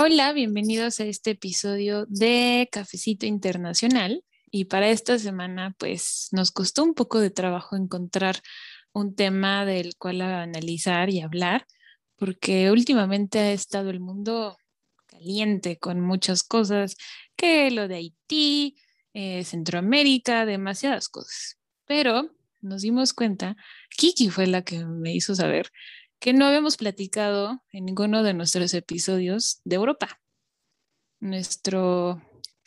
Hola, bienvenidos a este episodio de Cafecito Internacional. Y para esta semana, pues nos costó un poco de trabajo encontrar un tema del cual analizar y hablar, porque últimamente ha estado el mundo caliente con muchas cosas, que lo de Haití, eh, Centroamérica, demasiadas cosas. Pero nos dimos cuenta, Kiki fue la que me hizo saber que no habíamos platicado en ninguno de nuestros episodios de Europa. Nuestro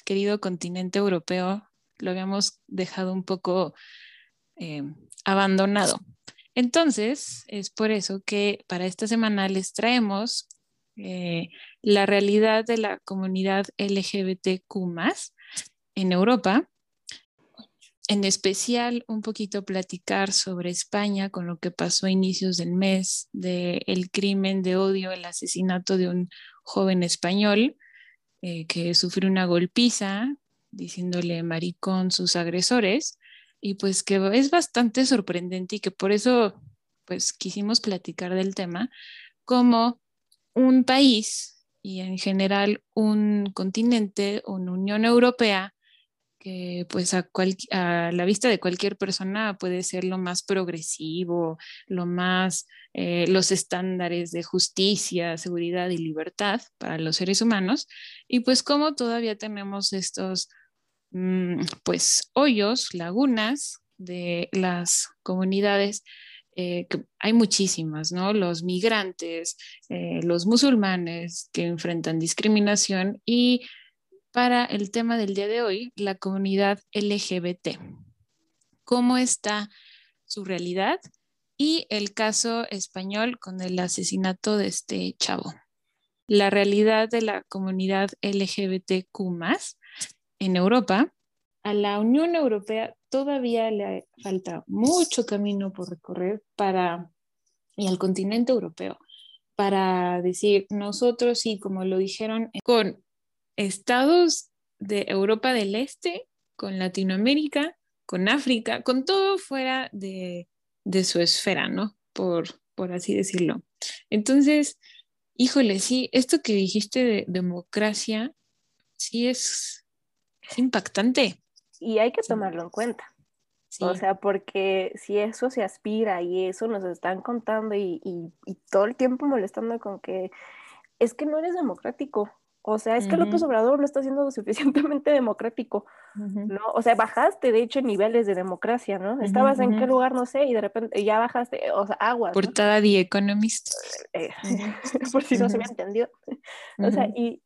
querido continente europeo lo habíamos dejado un poco eh, abandonado. Entonces, es por eso que para esta semana les traemos eh, la realidad de la comunidad LGBTQ en Europa en especial un poquito platicar sobre España con lo que pasó a inicios del mes del el crimen de odio, el asesinato de un joven español eh, que sufrió una golpiza diciéndole maricón sus agresores. Y pues que es bastante sorprendente y que por eso pues quisimos platicar del tema como un país y en general un continente, una Unión Europea que pues a, la vista de cualquier persona puede ser lo más progresivo, lo más, eh, los estándares de justicia, seguridad y libertad para los seres humanos, y pues como todavía tenemos estos, mm, pues, hoyos, lagunas de las comunidades eh, hay muchísimas, ¿no? Los migrantes, eh, los musulmanes que enfrentan discriminación y para el tema del día de hoy, la comunidad LGBT. ¿Cómo está su realidad? Y el caso español con el asesinato de este chavo. La realidad de la comunidad LGBTQ en Europa. A la Unión Europea todavía le falta mucho camino por recorrer para, y al continente europeo, para decir, nosotros sí, como lo dijeron, con estados de Europa del Este, con Latinoamérica, con África, con todo fuera de, su esfera, ¿no? Por, por así decirlo. Entonces, híjole, sí, esto que dijiste de democracia, sí es, impactante. Y hay que tomarlo en cuenta. O sea, porque si eso se aspira y eso nos están contando y, y, todo el tiempo molestando con que es que no eres democrático, o sea, es que López Obrador no está siendo suficientemente democrático, ¿no? O sea, bajaste, de hecho, niveles de democracia, ¿no? Estabas en qué lugar, no sé, y de repente ya bajaste, o sea, aguas. Portada de Economist. Eh, por si no se me entendió. O sea, y,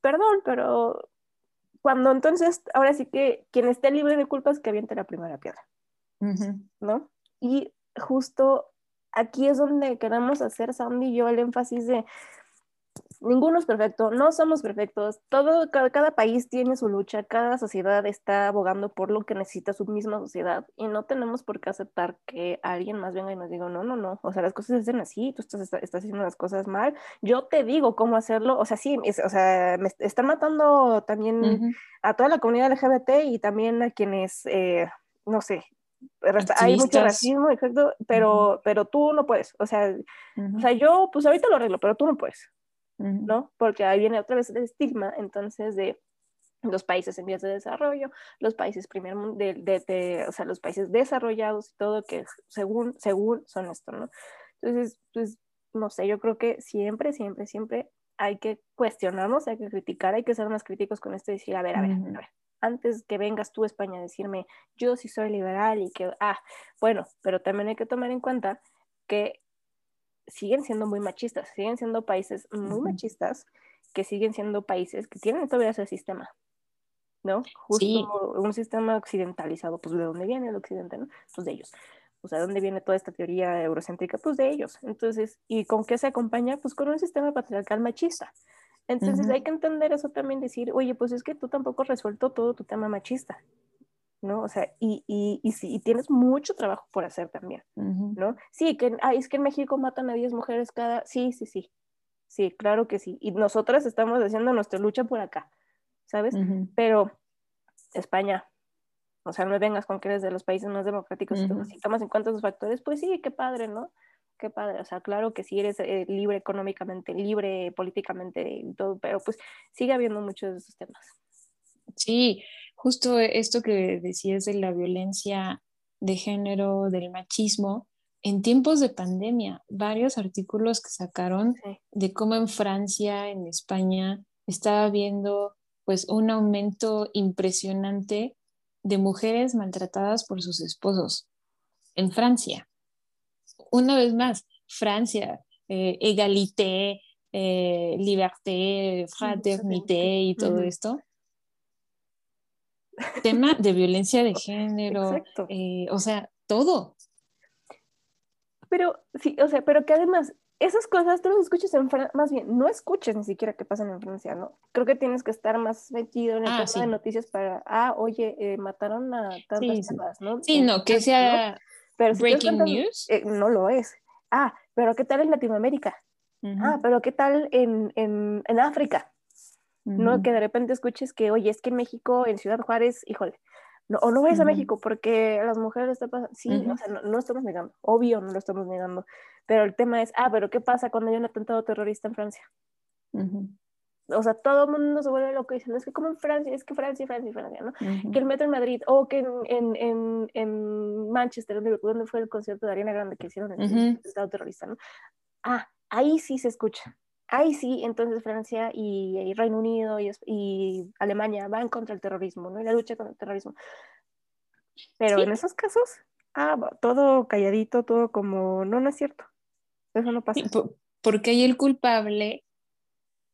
perdón, pero cuando entonces, ahora sí que quien esté libre de culpas, que aviente la primera piedra, ¿no? Y justo aquí es donde queremos hacer, Sandy y yo, el énfasis de ninguno es perfecto, no somos perfectos, todo, cada, país tiene su lucha, cada sociedad está abogando por lo que necesita su misma sociedad y no tenemos por qué aceptar que alguien más venga y nos diga, no, no, no, o sea, las cosas se hacen así, tú estás, estás haciendo las cosas mal, yo te digo cómo hacerlo, o sea, sí, o sea, me están matando también a toda la comunidad LGBT y también a quienes, eh, no sé, hay mucho racismo, exacto, pero, pero tú no puedes, o sea, o sea, yo pues ahorita lo arreglo, pero tú no puedes. ¿No? Porque ahí viene otra vez el estigma, entonces, de los países en vías de desarrollo, los países primer de, de, o sea, los países desarrollados y todo que según, según son esto, ¿no? Entonces, pues, no sé, yo creo que siempre, siempre, siempre hay que cuestionarnos, hay que criticar, hay que ser más críticos con esto y decir, a ver, a ver, a ver, antes que vengas tú, España, a decirme, yo sí soy liberal y que, ah, bueno, pero también hay que tomar en cuenta que siguen siendo muy machistas, siguen siendo países muy machistas, que siguen siendo países que tienen todavía ese sistema, ¿no? Justo un sistema occidentalizado, pues de dónde viene el occidente, ¿no? Pues de ellos. O sea, ¿dónde viene toda esta teoría eurocéntrica? Pues de ellos. Entonces, ¿y con qué se acompaña? Pues con un sistema patriarcal machista. Entonces hay que entender eso también, decir, oye, pues es que tú tampoco has resuelto todo tu tema machista, ¿no? O sea, y, y, y, sí, y tienes mucho trabajo por hacer también, ¿no? Sí, que ay, es que en México matan a 10 mujeres cada, sí, sí, sí, sí, claro que sí, y nosotras estamos haciendo nuestra lucha por acá, ¿sabes? Pero España, o sea, no vengas con que eres de los países más democráticos, si tomas en cuenta esos factores, pues sí, qué padre, ¿no? Qué padre, o sea, claro que sí eres eh, libre económicamente, libre políticamente y todo, pero pues sigue habiendo muchos de esos temas. Sí, justo esto que decías de la violencia de género, del machismo, en tiempos de pandemia, varios artículos que sacaron de cómo en Francia, en España, estaba habiendo pues un aumento impresionante de mujeres maltratadas por sus esposos en Francia. Una vez más, Francia, eh, égalité, eh, liberté, fraternité y todo esto. Tema de violencia de género, eh, o sea, todo. Pero, sí, o sea, pero que además esas cosas tú las escuchas en Francia, más bien, no escuches ni siquiera que pasan en Francia, ¿no? Creo que tienes que estar más metido en el ah, tema de noticias para, ah, oye, eh, mataron a tantas sí, ¿no? Sí, no, que sea breaking news. Eh, no lo es. Ah, pero ¿qué tal en Latinoamérica? Ah, pero ¿qué tal en, en, en África? No, que de repente escuches que, oye, es que en México, en Ciudad Juárez, híjole, no, o no vayas a México porque las mujeres está pasando, sí, o sea, no, no, estamos negando, obvio no lo estamos negando, pero el tema es, ah, pero ¿qué pasa cuando hay un atentado terrorista en Francia? O sea, todo el mundo se vuelve loco diciendo, es que como en Francia, es que Francia, Francia, Francia, ¿no? Que el metro en Madrid, o que en, en, en, Manchester, donde fue el concierto de Ariana Grande que hicieron el atentado terrorista, ¿no? Ah, ahí sí se escucha. Ahí sí, entonces Francia y, Reino Unido y, y, Alemania van contra el terrorismo, ¿no? Y la lucha contra el terrorismo. Pero en esos casos, ah, todo calladito, todo como, no, no es cierto. Eso no pasa. porque ahí el culpable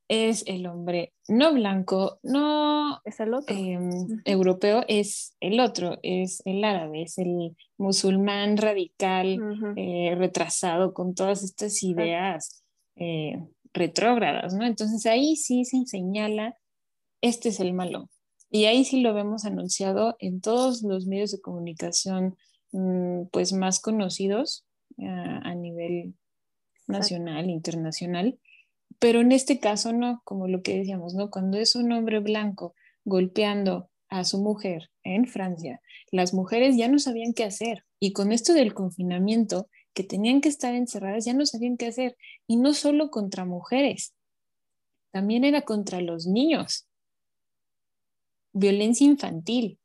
es el hombre no blanco, no es el otro. Em, europeo, es el otro, es el árabe, es el musulmán radical, eh, retrasado con todas estas ideas eh, retrógradas, ¿no? Entonces ahí sí se señala, este es el malo. Y ahí sí lo vemos anunciado en todos los medios de comunicación mm, pues más conocidos ah, a nivel nacional, internacional, pero en este caso no, como lo que decíamos, ¿no? Cuando es un hombre blanco golpeando a su mujer en Francia, las mujeres ya no sabían qué hacer y con esto del confinamiento, que tenían que estar encerradas, ya no sabían qué hacer y no solo contra mujeres, también era contra los niños. Violencia infantil.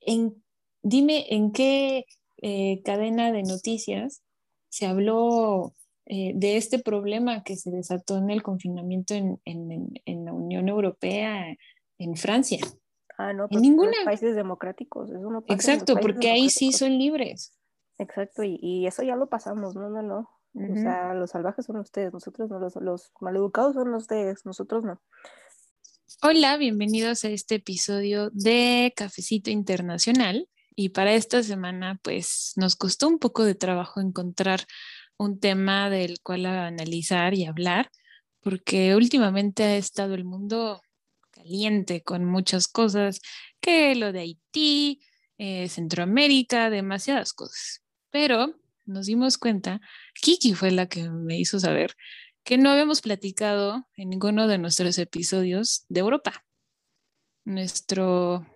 En, dime en qué eh, cadena de noticias se habló eh, de este problema que se desató en el confinamiento en, la Unión Europea, en Francia. Ah, no, pues en ninguna. países democráticos. Exacto, porque ahí sí son libres. Exacto, y, eso ya lo pasamos, no, no, no. O sea, los salvajes son ustedes, nosotros no, los, los maleducados son ustedes, nosotros no. Hola, bienvenidos a este episodio de Cafecito Internacional. Y para esta semana, pues nos costó un poco de trabajo encontrar un tema del cual analizar y hablar, porque últimamente ha estado el mundo caliente con muchas cosas, que lo de Haití, eh, Centroamérica, demasiadas cosas. Pero nos dimos cuenta, Kiki fue la que me hizo saber que no habíamos platicado en ninguno de nuestros episodios de Europa. Nuestro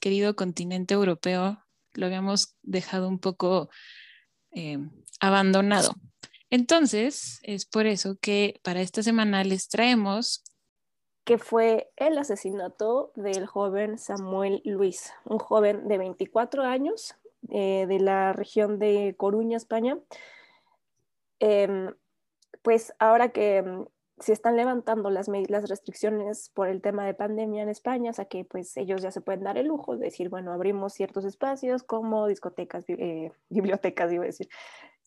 querido continente europeo lo habíamos dejado un poco eh, abandonado. Entonces, es por eso que para esta semana les traemos que fue el asesinato del joven Samuel Luis, un joven de 24 años eh, de la región de Coruña, España. Em, pues ahora que mm, se están levantando las, las restricciones por el tema de pandemia en España, o sea que pues ellos ya se pueden dar el lujo de decir, bueno, abrimos ciertos espacios como discotecas, eh, bibliotecas, iba a decir,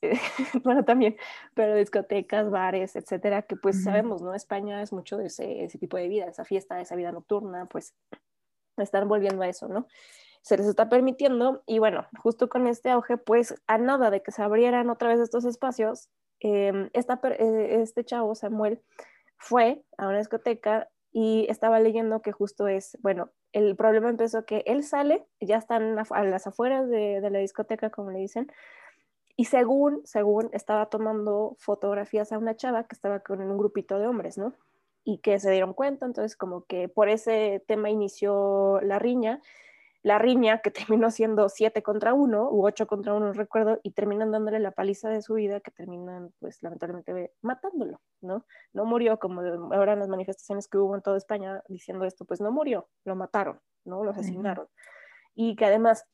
bueno, también, pero discotecas, bares, etcétera, que pues sabemos, ¿no? España es mucho de ese, ese, tipo de vida, esa fiesta, esa vida nocturna, pues están volviendo a eso, ¿no? Se les está permitiendo y bueno, justo con este auge, pues a nada de que se abrieran otra vez estos espacios, em, eh, este chavo, Samuel, fue a una discoteca y estaba leyendo que justo es, bueno, el problema empezó que él sale, ya están a las afueras de, de la discoteca, como le dicen, y según, según estaba tomando fotografías a una chava que estaba con un grupito de hombres, ¿no? Y que se dieron cuenta, entonces como que por ese tema inició la riña la riña que terminó siendo siete contra uno u ocho contra uno, no recuerdo, y terminan dándole la paliza de su vida que terminan, pues lamentablemente, matándolo, ¿no? No murió como ahora en las manifestaciones que hubo en toda España diciendo esto, pues no murió, lo mataron, ¿no? Lo asesinaron. Y que además,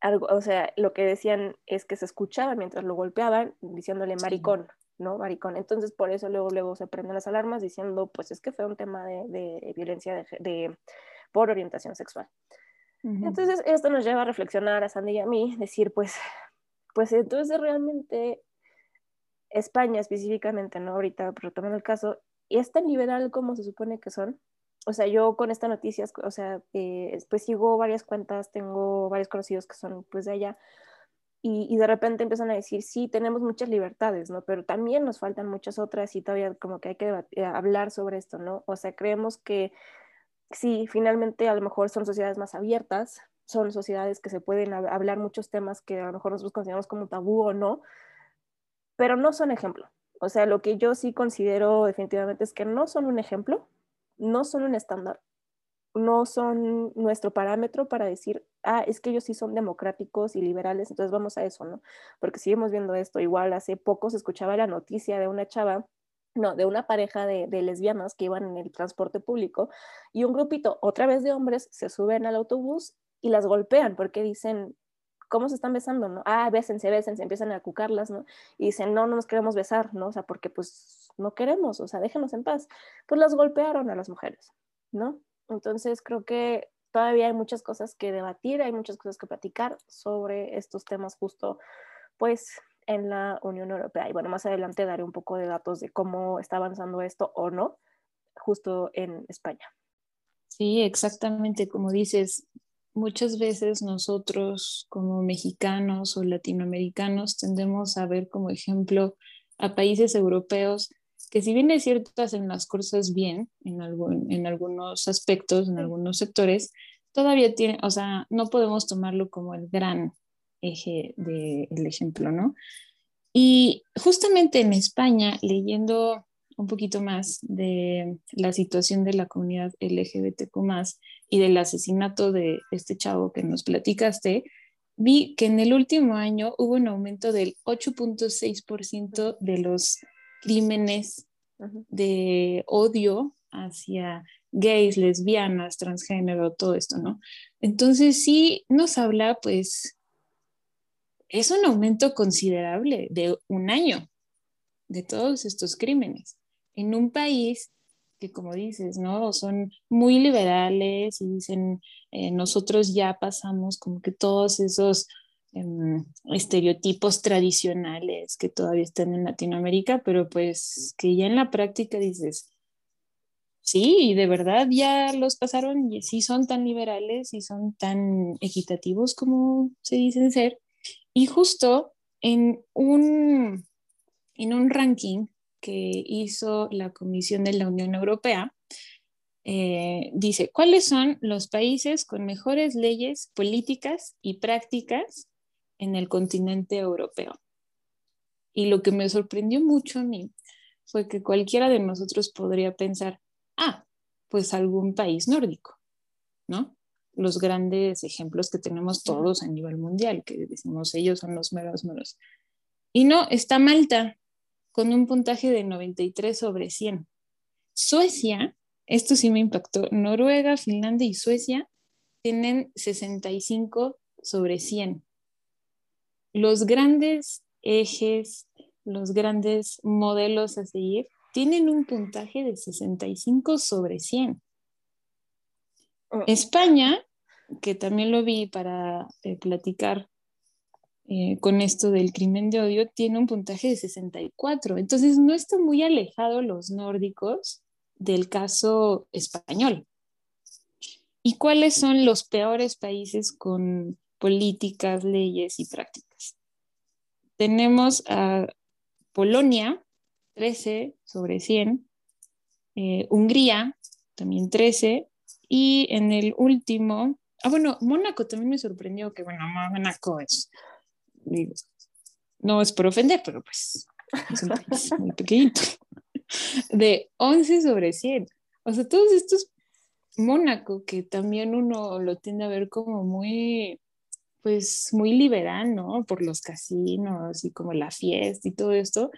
algo, o sea, lo que decían es que se escuchaba mientras lo golpeaban diciéndole maricón, ¿no? Maricón. Entonces, por eso luego, luego se prenden las alarmas diciendo, pues es que fue un tema de, de violencia de, de por orientación sexual. Entonces, esto nos lleva a reflexionar a Sandy y a mí, decir, pues, pues entonces realmente España específicamente, ¿no? Ahorita retomando el caso, ¿y es tan liberal como se supone que son? O sea, yo con esta noticia, o sea, eh, pues sigo varias cuentas, tengo varios conocidos que son pues de allá, y, y, de repente empiezan a decir, sí, tenemos muchas libertades, ¿no? Pero también nos faltan muchas otras y todavía como que hay que eh, hablar sobre esto, ¿no? O sea, creemos que sí, finalmente a lo mejor son sociedades más abiertas, son sociedades que se pueden hablar muchos temas que a lo mejor nosotros consideramos como tabú o no, pero no son ejemplo. O sea, lo que yo sí considero definitivamente es que no son un ejemplo, no son un estándar, no son nuestro parámetro para decir, ah, es que ellos sí son democráticos y liberales, entonces vamos a eso, ¿no? Porque seguimos viendo esto. Igual hace poco se escuchaba la noticia de una chava no, de una pareja de, lesbianas que iban en el transporte público y un grupito, otra vez de hombres, se suben al autobús y las golpean porque dicen, ¿cómo se están besando? No? Ah, bésense, bésense, empiezan a cucarlas, ¿no? Y dicen, no, no nos queremos besar, ¿no? O sea, porque pues no queremos, o sea, déjenos en paz. Pues las golpearon a las mujeres, ¿no? Entonces creo que todavía hay muchas cosas que debatir, hay muchas cosas que platicar sobre estos temas justo, pues en la Unión Europea. Y bueno, más adelante daré un poco de datos de cómo está avanzando esto o no, justo en España. Sí, exactamente, como dices, muchas veces nosotros como mexicanos o latinoamericanos tendemos a ver como ejemplo a países europeos que si bien es cierto hacen las cosas bien en, algún, en algunos aspectos, en algunos sectores, todavía tiene, o sea, no podemos tomarlo como el gran eje del ejemplo, ¿no? Y justamente en España, leyendo un poquito más de la situación de la comunidad LGBTQ y del asesinato de este chavo que nos platicaste, vi que en el último año hubo un aumento del 8.6% de los crímenes de odio hacia gays, lesbianas, transgénero, todo esto, ¿no? Entonces sí nos habla pues es un aumento considerable de un año de todos estos crímenes en un país que como dices, ¿no? Son muy liberales y dicen, eh, nosotros ya pasamos como que todos esos em, estereotipos tradicionales que todavía están en Latinoamérica, pero pues que ya en la práctica dices, sí, de verdad ya los pasaron y sí son tan liberales y son tan equitativos como se dicen ser. Y justo en un, en un ranking que hizo la Comisión de la Unión Europea, eh, dice, ¿cuáles son los países con mejores leyes políticas y prácticas en el continente europeo? Y lo que me sorprendió mucho a mí fue que cualquiera de nosotros podría pensar, ah, pues algún país nórdico, ¿no? Los grandes ejemplos que tenemos todos a nivel mundial, que decimos ellos son los meros meros. Y no, está Malta con un puntaje de 93 sobre 100. Suecia, esto sí me impactó, Noruega, Finlandia y Suecia tienen 65 sobre 100. Los grandes ejes, los grandes modelos a seguir tienen un puntaje de 65 sobre 100. Oh. España, que también lo vi para eh, platicar eh, con esto del crimen de odio, tiene un puntaje de 64. Entonces no está muy alejado los nórdicos del caso español. ¿Y cuáles son los peores países con políticas, leyes y prácticas? Tenemos a Polonia, 13 sobre 100, eh, Hungría, también 13, y en el último, ah, bueno, Mónaco también me sorprendió que, bueno, Mónaco es, no es por ofender, pero pues es un país muy pequeñito, de 11 sobre 100. O sea, todos estos Mónaco, que también uno lo tiende a ver como muy, pues muy liberal, ¿no? Por los casinos y como la fiesta y todo esto,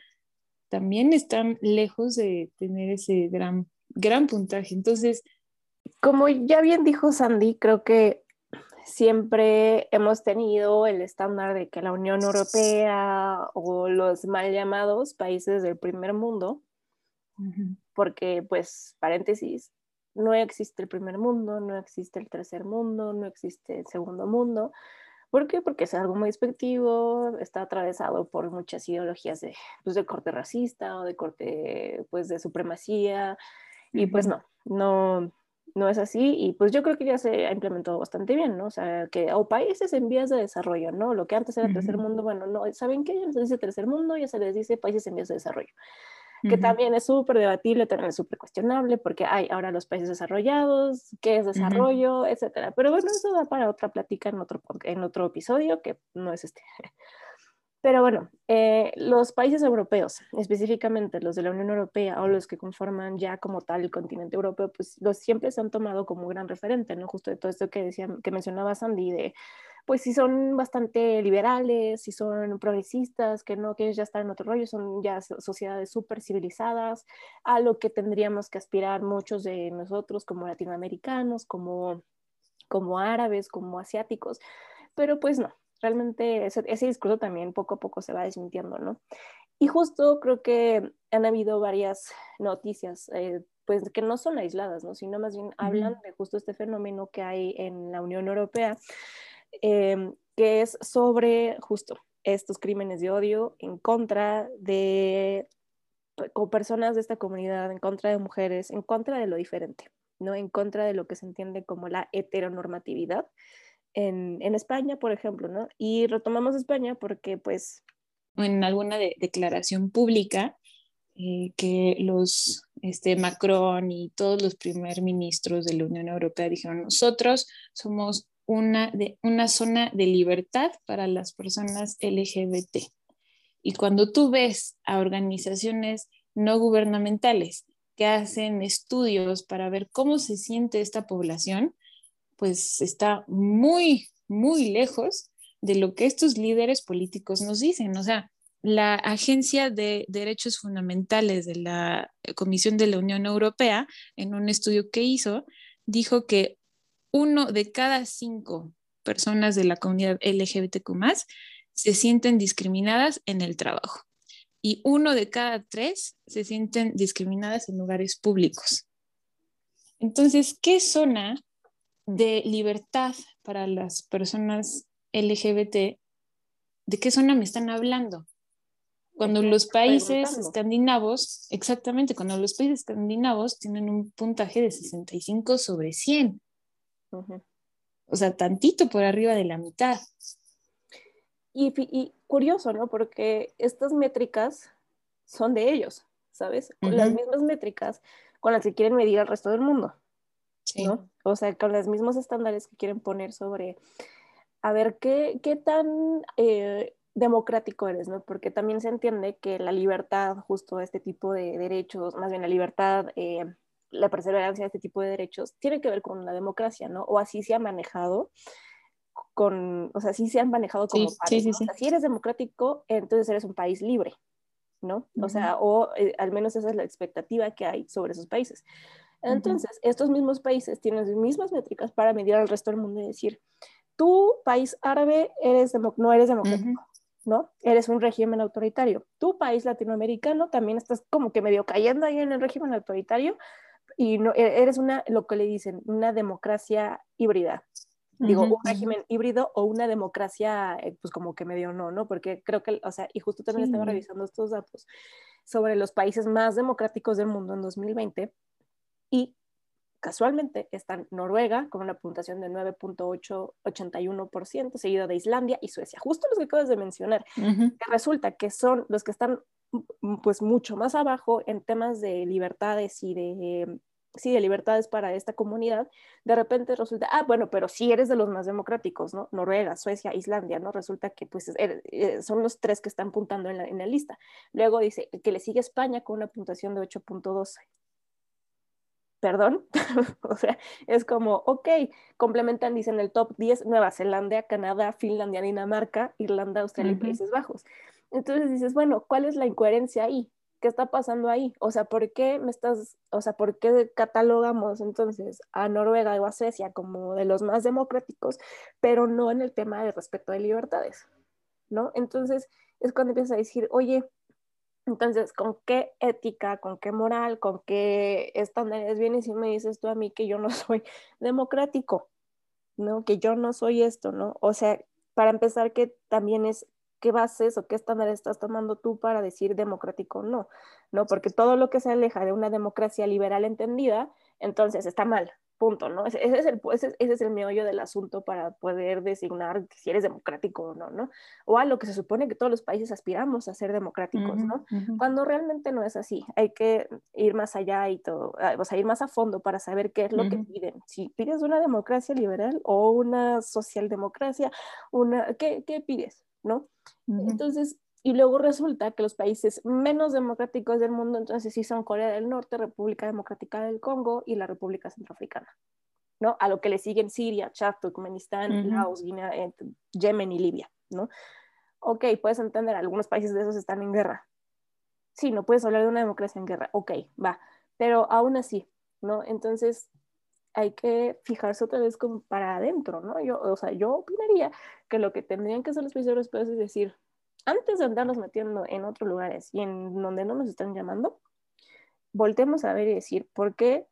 también están lejos de tener ese gran, gran puntaje. Entonces, como ya bien dijo Sandy, creo que siempre hemos tenido el estándar de que la Unión Europea o los mal llamados países del primer mundo, porque pues paréntesis, no existe el primer mundo, no existe el tercer mundo, no existe el segundo mundo. ¿Por qué? Porque es algo muy despectivo, está atravesado por muchas ideologías de, pues, de corte racista o de corte pues, de supremacía. Y pues no, no, no es así y pues yo creo que ya se ha implementado bastante bien, ¿no? O sea, que o países en vías de desarrollo, ¿no? Lo que antes era tercer mundo, bueno, no, ¿saben qué? Ya no se dice tercer mundo, ya se les dice países en vías de desarrollo, que también es súper debatible, también es súper cuestionable, porque hay ahora los países desarrollados, qué es desarrollo, etcétera. Pero bueno, eso da para otra plática en otro, en otro episodio, que no es este. Pero bueno, eh, los países europeos, específicamente los de la Unión Europea o los que conforman ya como tal el continente europeo, pues los siempre se han tomado como gran referente, ¿no? Justo de todo esto que, decía, que mencionaba Sandy, de pues si son bastante liberales, si son progresistas, que no, que ellos ya están en otro rollo, son ya sociedades súper civilizadas, a lo que tendríamos que aspirar muchos de nosotros como latinoamericanos, como, como árabes, como asiáticos, pero pues no, realmente ese, discurso también poco a poco se va desmintiendo, ¿no? Y justo creo que han habido varias noticias, eh, pues que no son aisladas, ¿no? Sino más bien hablan de justo este fenómeno que hay en la Unión Europea, em, que es sobre justo estos crímenes de odio en contra de con personas de esta comunidad, en contra de mujeres, en contra de lo diferente, ¿no? En contra de lo que se entiende como la heteronormatividad en, España, por ejemplo, ¿no? Y retomamos España porque, pues... En alguna declaración pública eh, que los este, Macron y todos los primer ministros de la Unión Europea dijeron, nosotros somos una, de, una zona de libertad para las personas LGBT. Y cuando tú ves a organizaciones no gubernamentales que hacen estudios para ver cómo se siente esta población, pues está muy, muy lejos de lo que estos líderes políticos nos dicen. O sea, la Agencia de Derechos Fundamentales de la Comisión de la Unión Europea, en un estudio que hizo, dijo que uno de cada cinco personas de la comunidad LGBTQ se sienten discriminadas en el trabajo y uno de cada tres se sienten discriminadas en lugares públicos. Entonces, ¿qué zona de libertad para las personas LGBT, ¿de qué zona me están hablando? Cuando los países escandinavos, exactamente, cuando los países escandinavos tienen un puntaje de 65 sobre 100. O sea, tantito por arriba de la mitad. Y, curioso, ¿no? Porque estas métricas son de ellos, ¿sabes? Las mismas métricas con las que quieren medir al resto del mundo. ¿No? O sea, con los mismos estándares que quieren poner sobre, a ver, ¿qué, qué tan eh, democrático eres, ¿no? Porque también se entiende que la libertad, justo este tipo de derechos, más bien la libertad, eh, la perseverancia de este tipo de derechos, tiene que ver con la democracia, ¿no? O así se ha manejado con, o sea, así se han manejado como sí, si eres democrático, entonces eres un país libre, ¿no? O sea, o eh, al menos esa es la expectativa que hay sobre esos países. Entonces, estos mismos países tienen las mismas métricas para medir al resto del mundo y decir, tú, país árabe, eres no eres democrático, ¿no? Eres un régimen autoritario. Tu país latinoamericano también estás como que medio cayendo ahí en el régimen autoritario y no, e-, eres una, lo que le dicen, una democracia híbrida. Digo, un régimen híbrido o una democracia, eh, pues como que medio no, ¿no? Porque creo que, o sea, y justo también estaba revisando estos datos sobre los países más democráticos del mundo en 2020 y casualmente está Noruega con una puntuación de 9.881%, seguido de Islandia y Suecia, justo los que acabas de mencionar, que resulta que son los que están mm, pues mucho más abajo en temas de libertades y de sí, de libertades para esta comunidad, de repente resulta, ah, bueno, pero si eres de los más democráticos, ¿no? Noruega, Suecia, Islandia, ¿no? Resulta que pues er, eh, son los tres que están puntando en la, en la lista. Luego dice que le sigue España con una puntuación de 8.12. Perdón, o sea, es como, ok, complementan, dicen el top 10, Nueva Zelanda, Canadá, Finlandia, Dinamarca, Irlanda, Australia y Países Bajos. Entonces dices, bueno, ¿cuál es la incoherencia ahí? ¿qué está pasando ahí? O sea, ¿por qué me estás, o sea, por qué catalogamos entonces a Noruega o a Suecia como de los más democráticos, pero no en el tema de respeto de libertades? ¿No? Entonces es cuando empiezas a decir, oye, entonces, ¿con qué ética, con qué moral, con qué estándares vienes y me dices tú a mí que yo no soy democrático? ¿No? Que yo no soy esto, ¿no? O sea, para empezar, que también es qué bases o qué estándar estás tomando tú para decir democrático o no, ¿no? Porque todo lo que se aleja de una democracia liberal entendida, entonces está mal, punto, ¿no? Ese, es, el, ese, es el meollo del asunto para poder designar si eres democrático o no, ¿no? O a lo que se supone que todos los países aspiramos a ser democráticos, ¿no? Cuando realmente no es así, hay que ir más allá y todo, ah, o sea, ir más a fondo para saber qué es lo que piden. Si pides una democracia liberal o una socialdemocracia, una, ¿qué, qué pides? ¿no? Entonces, y luego resulta que los países menos democráticos del mundo, entonces sí son Corea del Norte, República Democrática del Congo y la República Centroafricana, ¿no? A lo que le siguen Siria, Chad, Turkmenistán, Laos, Guinea, eh, Yemen y Libia, ¿no? Ok, puedes entender, algunos países de esos están en guerra. Sí, no puedes hablar de una democracia en guerra, ok, va, pero aún así, ¿no? Entonces, hay que fijarse otra vez como para adentro, ¿no? Yo, o sea, yo opinaría que lo que tendrían que hacer los países europeos es decir, antes de andarnos metiendo en otros lugares y en donde no nos están llamando, voltemos a ver y decir por qué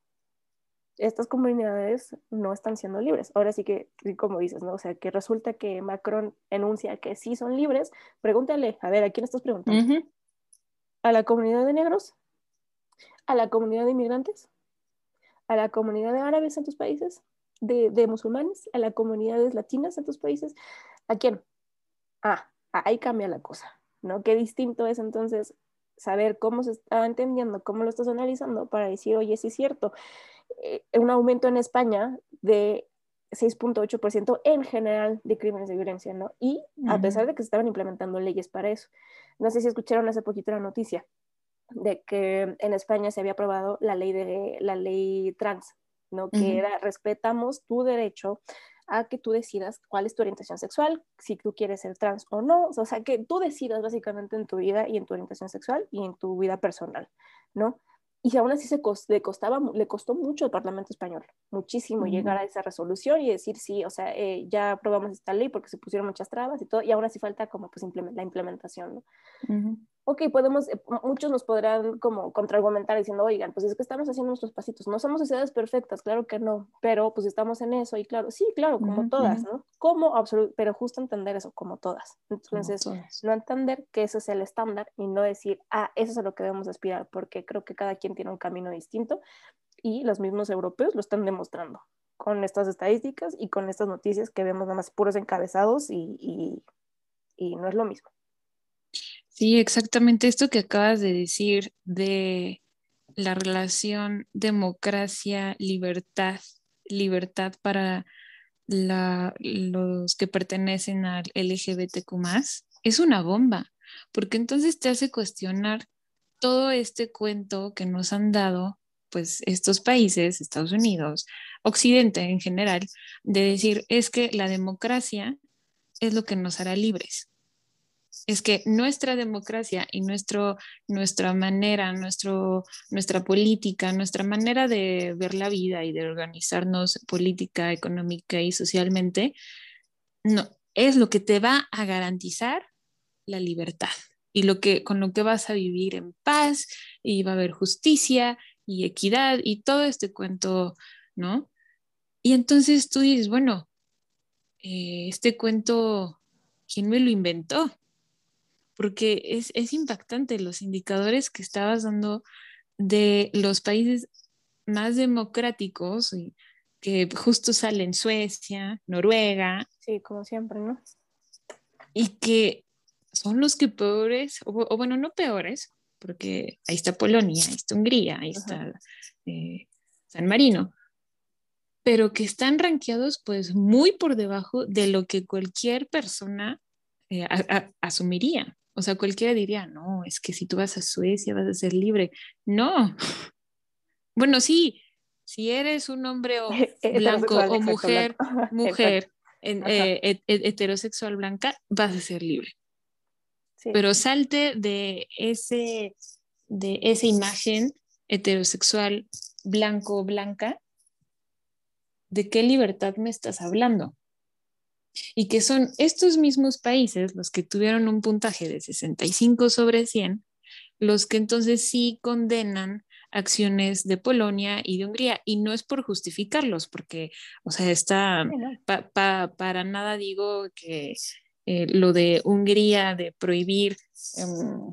estas comunidades no están siendo libres. Ahora sí que, como dices, ¿no? O sea, que resulta que Macron enuncia que sí son libres, pregúntale, a ver, ¿a quién estás preguntando? ¿A la comunidad de negros? ¿A la comunidad de inmigrantes? a la comunidad de árabes en tus países, de, de musulmanes, a las comunidades latinas en tus países. ¿A quién? Ah, ahí cambia la cosa, ¿no? Qué distinto es entonces saber cómo se está entendiendo, cómo lo estás analizando para decir, oye, sí es cierto, eh, un aumento en España de 6.8% en general de crímenes de violencia, ¿no? Y a pesar de que se estaban implementando leyes para eso. No sé si escucharon hace poquito la noticia de que en España se había aprobado la ley, de, la ley trans, ¿no? Que era, respetamos tu derecho a que tú decidas cuál es tu orientación sexual, si tú quieres ser trans o no, o sea, que tú decidas básicamente en tu vida y en tu orientación sexual y en tu vida personal, ¿no? Y aún así se le, costaba, le costó mucho al Parlamento español, muchísimo llegar a esa resolución y decir, sí, o sea, eh, ya aprobamos esta ley porque se pusieron muchas trabas y todo, y aún así falta como pues la implementación, ¿no? Ok, podemos, eh, muchos nos podrán como contraargumentar diciendo, oigan, pues es que estamos haciendo nuestros pasitos, no somos sociedades perfectas, claro que no, pero pues estamos en eso y claro, sí, claro, como todas, ¿no? Como absoluto, pero justo entender eso, como todas. Entonces, no entender que ese es el estándar y no decir, ah, eso es a lo que debemos aspirar, porque creo que cada quien tiene un camino distinto y los mismos europeos lo están demostrando con estas estadísticas y con estas noticias que vemos nada más puros encabezados y, y, y no es lo mismo. Sí, exactamente esto que acabas de decir de la relación democracia-libertad, libertad para los que pertenecen al LGBTQ es una bomba, porque entonces te hace cuestionar todo este cuento que nos han dado, pues estos países, Estados Unidos, Occidente en general, de decir, es que la democracia es lo que nos hará libres es que nuestra democracia y nuestro, nuestra manera, nuestro, nuestra política, nuestra manera de ver la vida y de organizarnos política, económica y socialmente, no, es lo que te va a garantizar la libertad y lo que, con lo que vas a vivir en paz y va a haber justicia y equidad y todo este cuento, ¿no? Y entonces tú dices, bueno, eh, este cuento, ¿quién me lo inventó? Porque es, impactante los indicadores que estabas dando de los países más democráticos y que justo salen Suecia, Noruega. Sí, como siempre, ¿no? Y que son los que peores, o, bueno, no peores, porque ahí está Polonia, ahí está Hungría, ahí está eh, San Marino, pero que están rankeados pues muy por debajo de lo que cualquier persona eh, asumiría. O sea, cualquiera diría, no, es que si tú vas a Suecia vas a ser libre. No. Bueno, sí, si eres un hombre o blanco o mujer, mujer eh, heterosexual blanca, vas a ser libre. Pero salte de, ese, de esa imagen heterosexual blanco o blanca, ¿de qué libertad me estás hablando? Y que son estos mismos países los que tuvieron un puntaje de 65 sobre 100, los que entonces sí condenan acciones de Polonia y de Hungría. Y no es por justificarlos, porque, o sea, está, para nada digo que eh, lo de Hungría, de prohibir, em,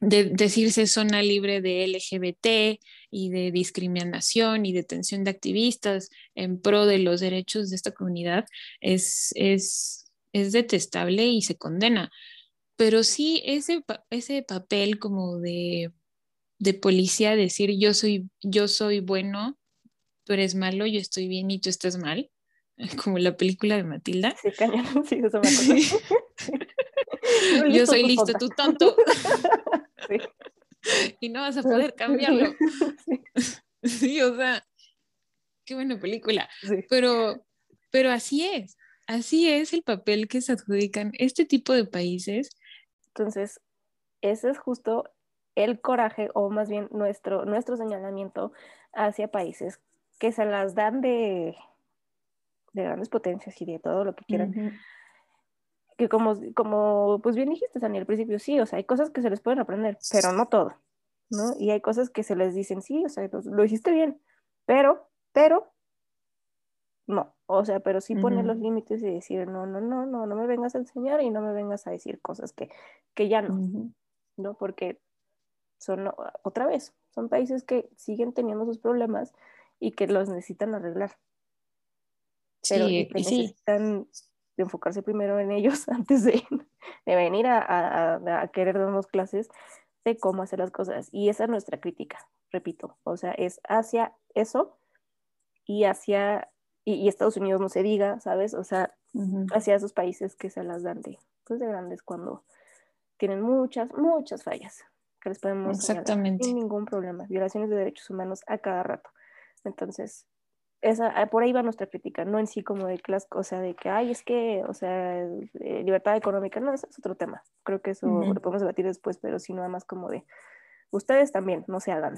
de decirse zona libre de LGBT y de discriminación y detención de activistas en pro de los derechos de esta comunidad, es, es, es detestable y se condena. Pero sí ese, ese papel como de, de policía, decir yo soy, yo soy bueno, tú eres malo, yo estoy bien y tú estás mal, como la película de Matilda. Sí, cañón, sí, eso me acuerdo. Yo soy listo, tú tonto. Sí. Y no vas a poder cambiarlo. Sí. o sea, qué buena película. Pero, pero así es, así es el papel que se adjudican este tipo de países. Entonces, ese es justo el coraje, o más bien nuestro, nuestro señalamiento hacia países que se las dan de de grandes potencias y de todo lo que quieran. Que como, como, pues bien dijiste, Daniel, al principio, sí, o sea, hay cosas que se les pueden aprender, pero no todo, ¿no? Y hay cosas que se les dicen, sí, o sea, lo, hiciste bien, pero, pero, no, o sea, pero sí poner los límites y decir, no, no, no, no, no me vengas a enseñar y no me vengas a decir cosas que, que ya no, ¿no? Porque son, otra vez, son países que siguen teniendo sus problemas y que los necesitan arreglar pero sí, necesitan enfocarse primero en ellos antes de, de venir a, a, a, querer darnos clases de cómo hacer las cosas. Y esa es nuestra crítica, repito. O sea, es hacia eso y hacia, y, Estados Unidos no se diga, ¿sabes? O sea, hacia esos países que se las dan de, pues de grandes cuando tienen muchas, muchas fallas que les podemos Exactamente. sin ningún problema. Violaciones de derechos humanos a cada rato. Entonces, esa, ah, por ahí va nuestra crítica, no en sí como de clase, o sea, de que, ay, es que, o sea, eh, libertad económica, no, ese es otro tema. Creo que eso lo podemos debatir después, pero sí nada más como de, ustedes también, no se hagan.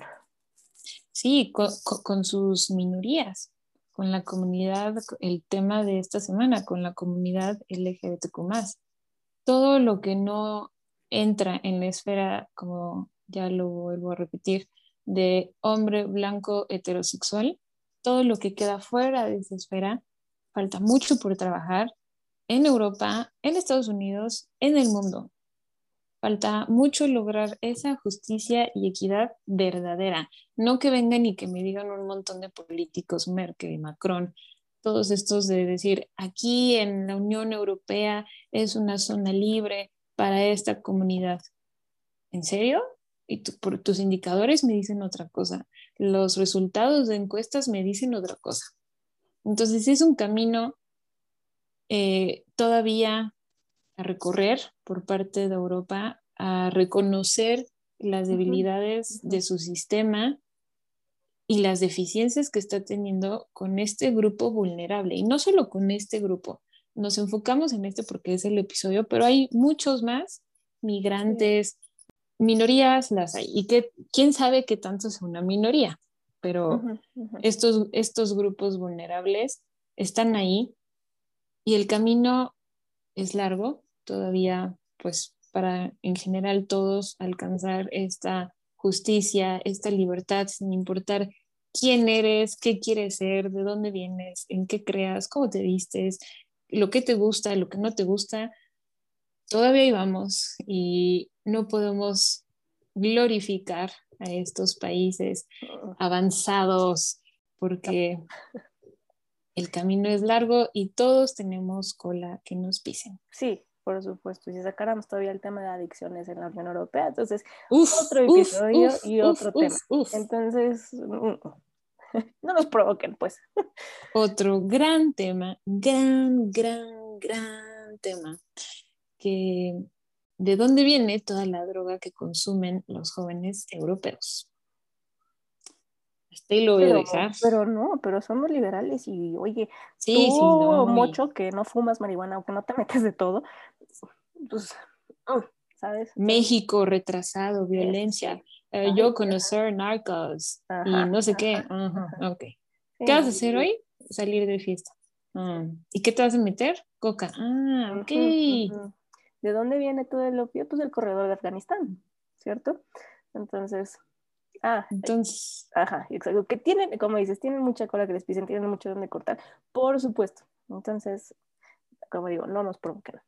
Sí, con, con sus minorías, con la comunidad, el tema de esta semana, con la comunidad LGBTQ+. Todo lo que no entra en la esfera, como ya lo vuelvo a repetir, de hombre blanco heterosexual, todo lo que queda fuera de esa esfera, falta mucho por trabajar en Europa, en Estados Unidos, en el mundo. Falta mucho lograr esa justicia y equidad verdadera. No que vengan y que me digan un montón de políticos, Merkel, Macron, todos estos de decir, aquí en la Unión Europea es una zona libre para esta comunidad. ¿En serio? y por tus indicadores me dicen otra cosa, los resultados de encuestas me dicen otra cosa. Entonces es un camino eh, todavía a recorrer por parte de Europa, a reconocer las debilidades de su sistema y las deficiencias que está teniendo con este grupo vulnerable. Y no solo con este grupo, nos enfocamos en este porque es el episodio, pero hay muchos más, migrantes, minorías las hay. Y que, quién sabe qué tanto es una minoría, pero Estos, estos grupos vulnerables están ahí y el camino es largo todavía, pues para en general todos alcanzar esta justicia, esta libertad, sin importar quién eres, qué quieres ser, de dónde vienes, en qué creas, cómo te vistes, lo que te gusta, lo que no te gusta, todavía íbamos y no podemos glorificar a estos países avanzados, porque el camino es largo y todos tenemos cola que nos pisen. Sí, por supuesto. Y si sacáramos todavía el tema de adicciones en la Unión Europea, entonces otro episodio y otro tema. Entonces, mm, no nos provoquen, pues. Otro gran tema, gran, gran, gran tema, que de dónde viene toda la droga que consumen los jóvenes europeos. Este lo voy pero, a dejar. Pero no, pero somos liberales y oye, sí, tú, no, mucho que no fumas marihuana o que no te metes de todo, pues, oh, ¿sabes? México retrasado, violencia, eh, yo conocer narcos y no sé qué. ¿Qué vas a hacer hoy? Salir de fiesta. Ah, ¿Y qué te vas a meter? Coca. Ah, ok. ¿De dónde viene todo el opio? Pues del corredor de Afganistán, ¿cierto? Entonces, ah, entonces, ajá, exacto. Que tienen, como dices, tienen mucha cola que les pisen, tienen mucho donde cortar, por supuesto. Entonces, como digo, no nos provoquen.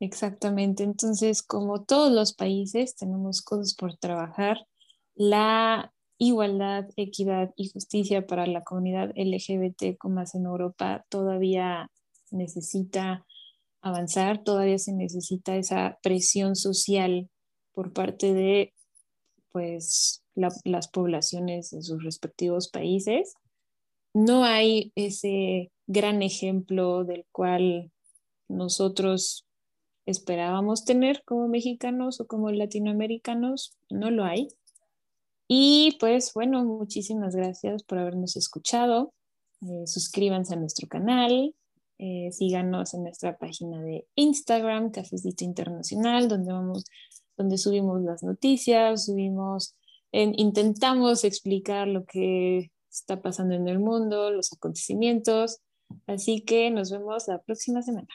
Exactamente. Entonces, como todos los países, tenemos cosas por trabajar. La igualdad, equidad y justicia para la comunidad LGBT, como en Europa, todavía necesita avanzar, todavía se necesita esa presión social por parte de pues, las poblaciones en sus respectivos países. No hay ese gran ejemplo del cual nosotros esperábamos tener como mexicanos o como latinoamericanos, no lo hay. Y pues bueno, muchísimas gracias por habernos escuchado. Eh, suscríbanse a nuestro canal, eh, síganos en nuestra página de Instagram, Cafecito Internacional, donde vamos, donde subimos las noticias, subimos, intentamos explicar lo que está pasando en el mundo, los acontecimientos. Así que nos vemos la próxima semana.